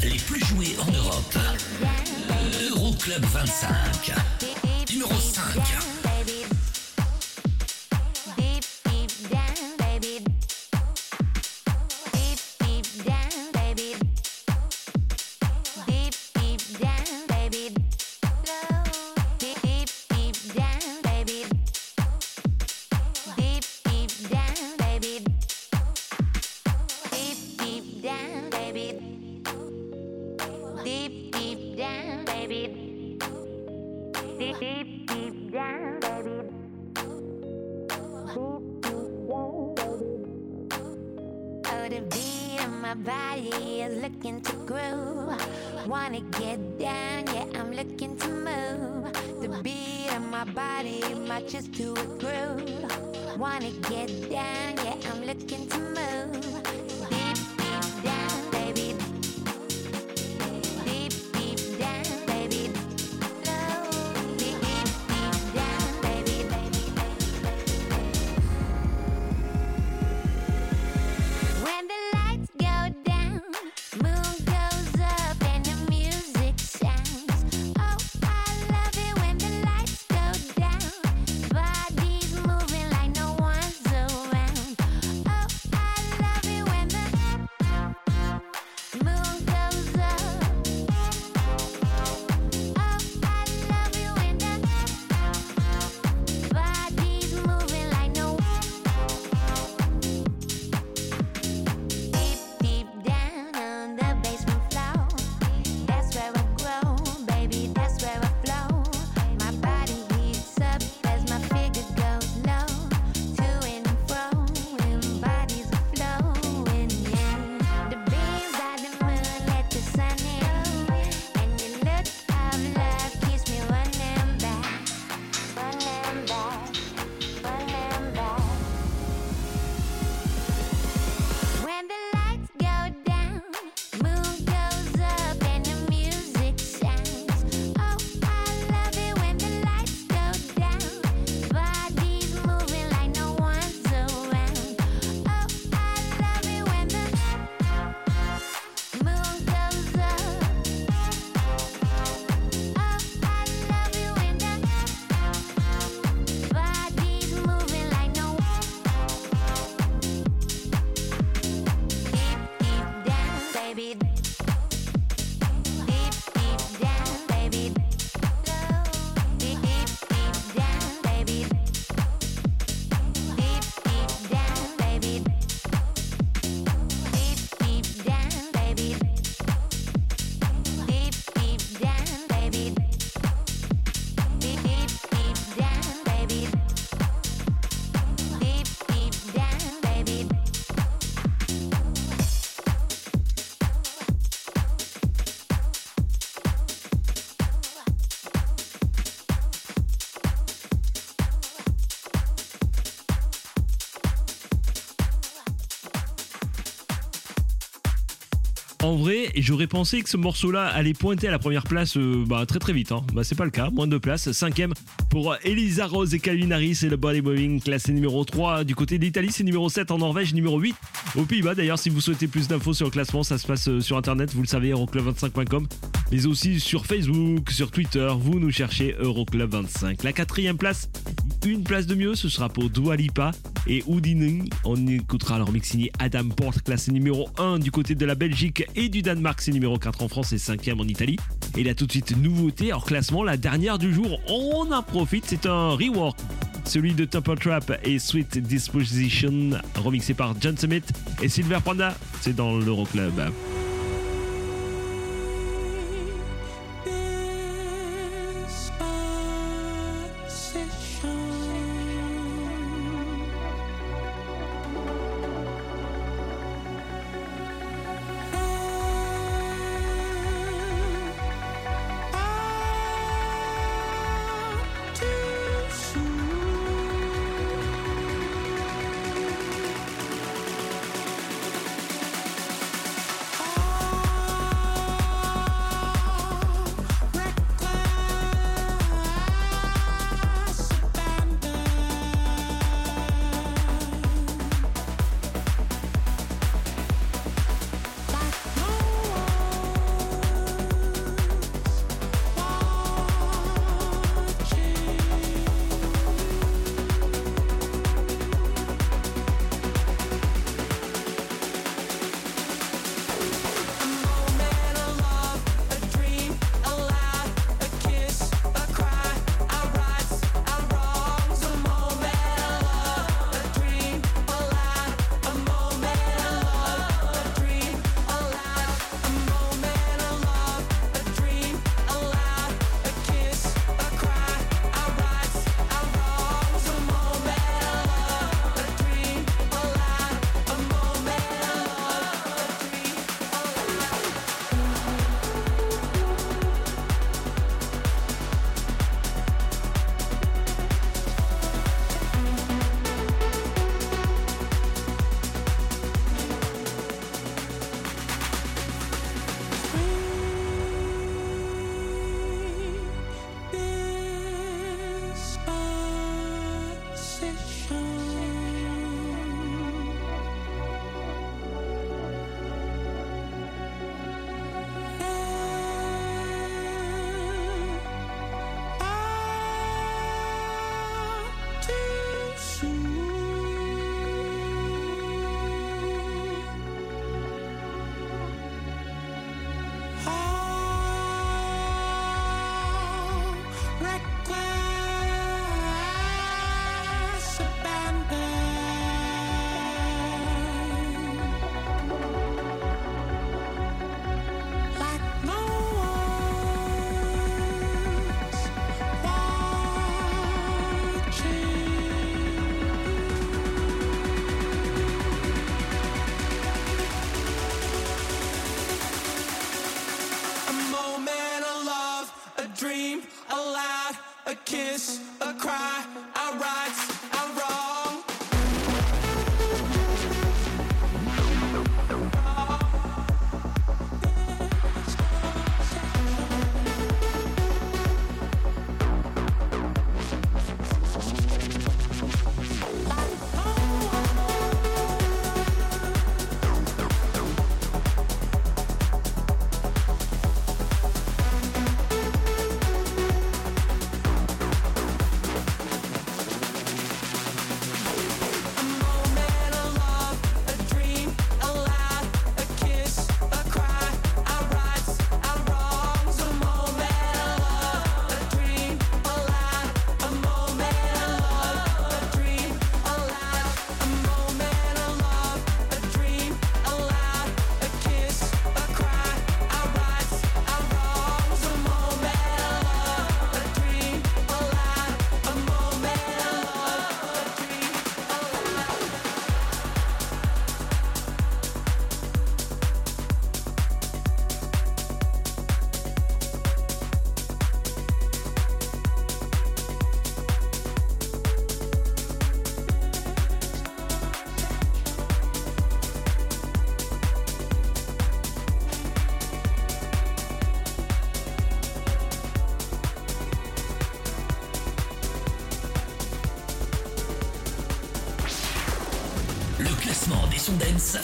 Les plus joués en Europe. Euroclub 25. Numéro 5. Vrai, j'aurais pensé que ce morceau-là allait pointer à la première place euh, bah, très très vite. Hein. Bah, c'est pas le cas, moins de place. Cinquième pour Elisa Rose et Calvin Harris et le Body classé numéro 3 du côté d'Italie, c'est numéro 7 en Norvège, numéro 8 aux Pays-Bas. D'ailleurs, si vous souhaitez plus d'infos sur le classement, ça se passe euh, sur internet, vous le savez, euroclub25.com, mais aussi sur Facebook, sur Twitter, vous nous cherchez Euroclub25. La quatrième place, une place de mieux, ce sera pour Dua Lipa et Houdini. On écoutera leur mix signé Adam Porte, classé numéro 1 du côté de la Belgique et du Danemark, c'est numéro 4 en France et 5e en Italie. Et là tout de suite, nouveauté hors classement, la dernière du jour, on en profite, c'est un rework. Celui de Temple Trap et Sweet Disposition, remixé par John Summit et Silver Panda, c'est dans l'Euroclub.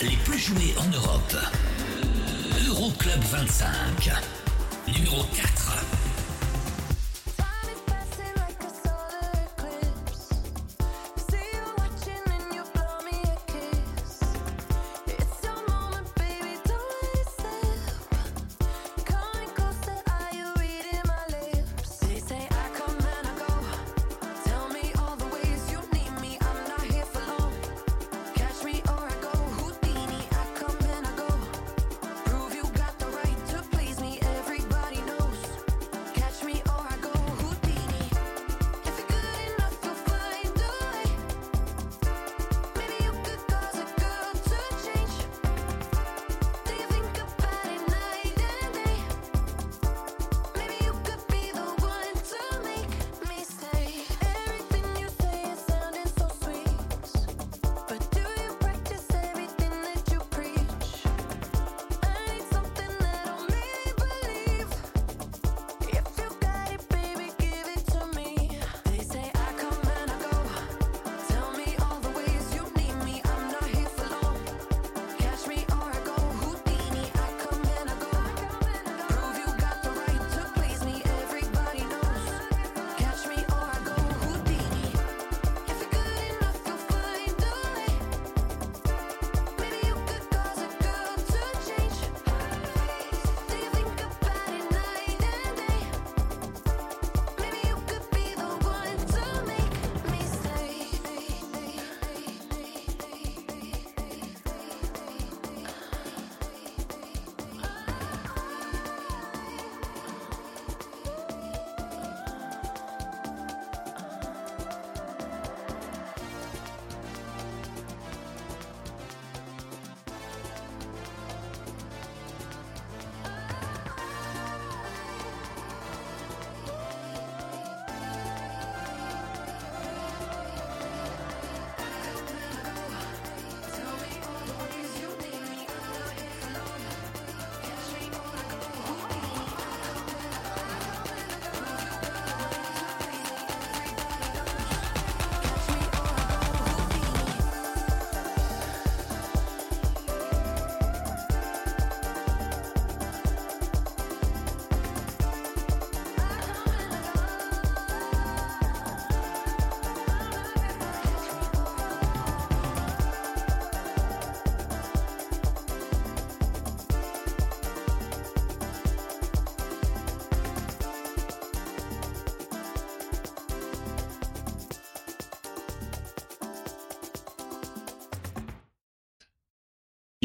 les plus joués en Europe. Euroclub 25. Numéro 4.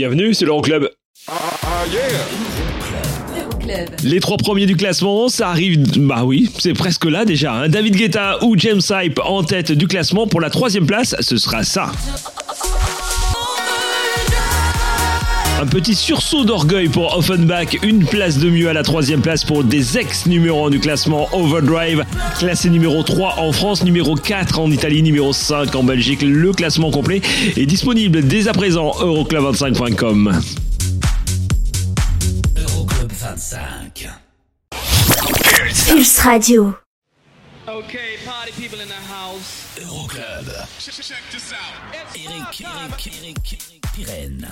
Bienvenue, c'est l'Euroclub. Uh, uh, yeah. Les trois premiers du classement, ça arrive, bah oui, c'est presque là déjà. Hein. David Guetta ou James Hype en tête du classement pour la troisième place, ce sera ça. Un petit sursaut d'orgueil pour Offenbach, une place de mieux à la troisième place pour des ex numéro 1 du classement Overdrive, classé numéro 3 en France, numéro 4 en Italie, numéro 5 en Belgique. Le classement complet est disponible dès à présent euroclub25.com. Euroclub 25. Pulse Radio. Okay, party people in the house. Euroclub. Eric, Eric, Eric, Eric Pirenne.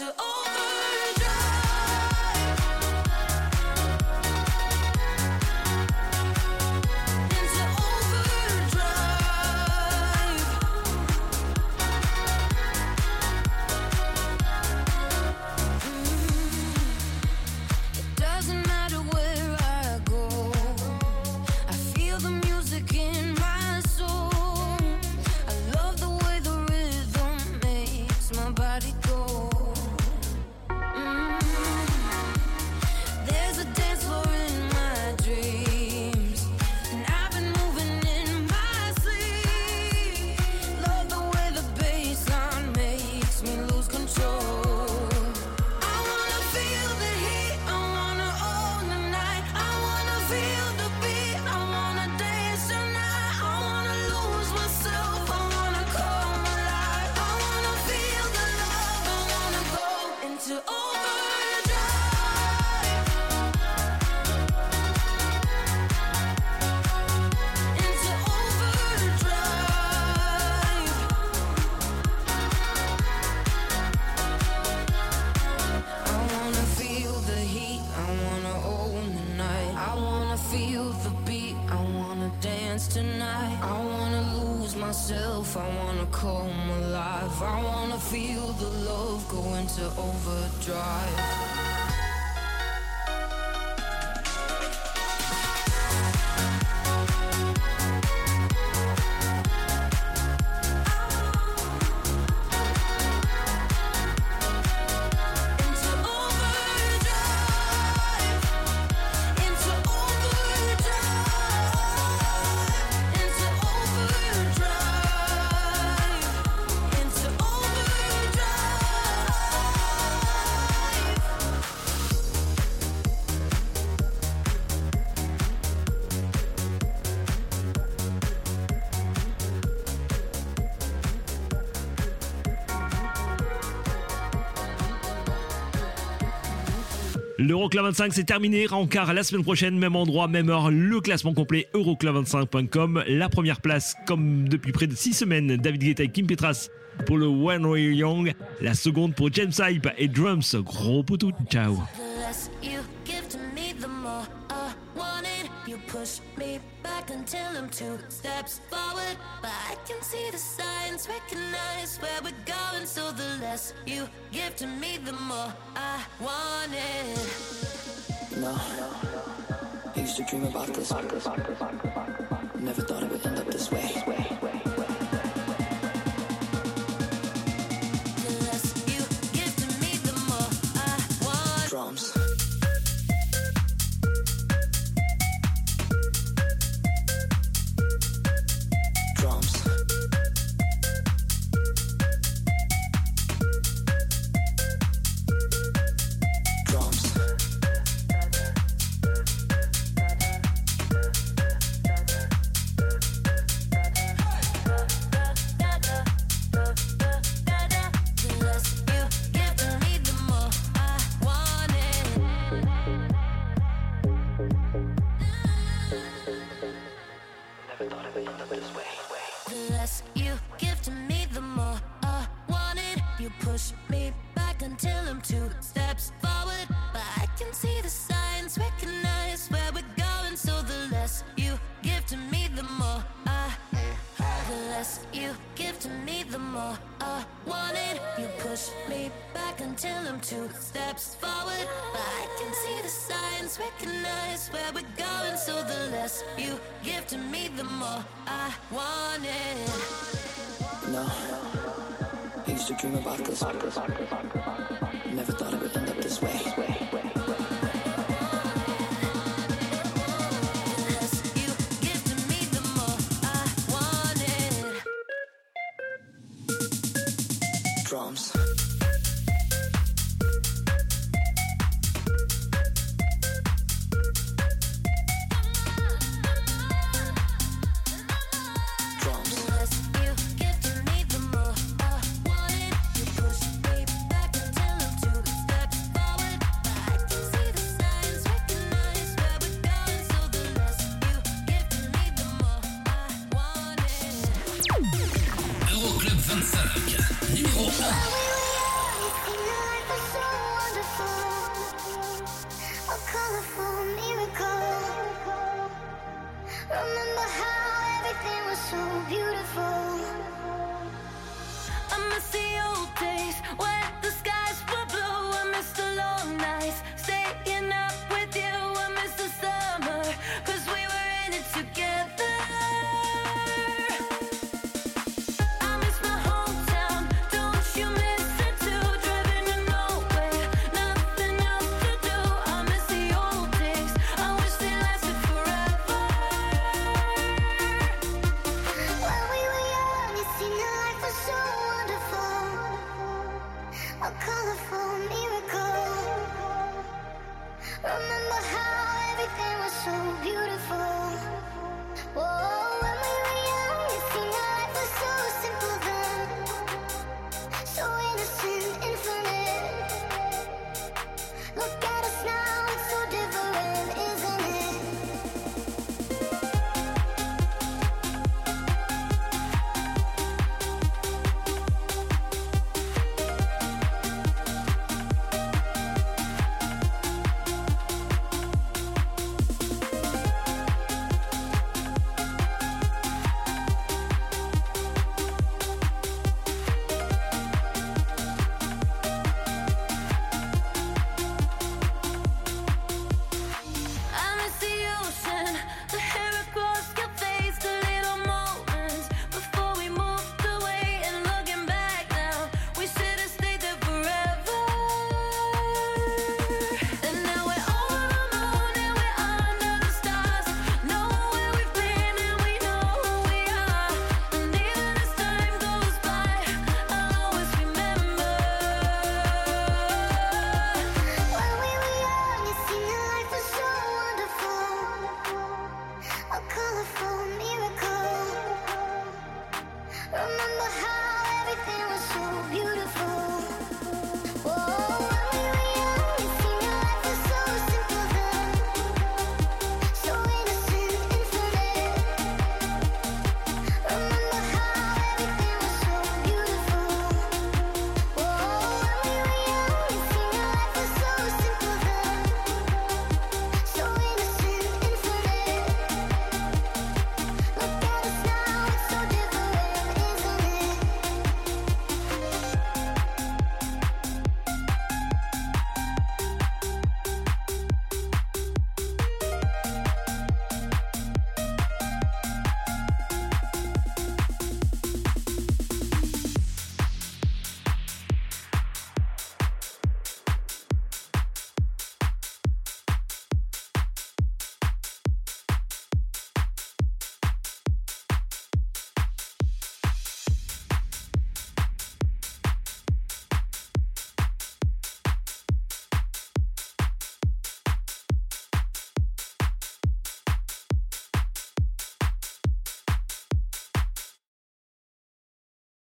into overdrive. L'Euroclub 25, c'est terminé. Rencard la semaine prochaine, même endroit, même heure. Le classement complet euroclub25.com. La première place, comme depuis près de 6 semaines, David Guetta et Kim Petras pour le One Way Young. La seconde pour James Hype et Drums. Gros poutou. Ciao. But I can see the signs, recognize where. Less you give to me, the more I want it. No. I used to dream about this. Never thought it would end up this way.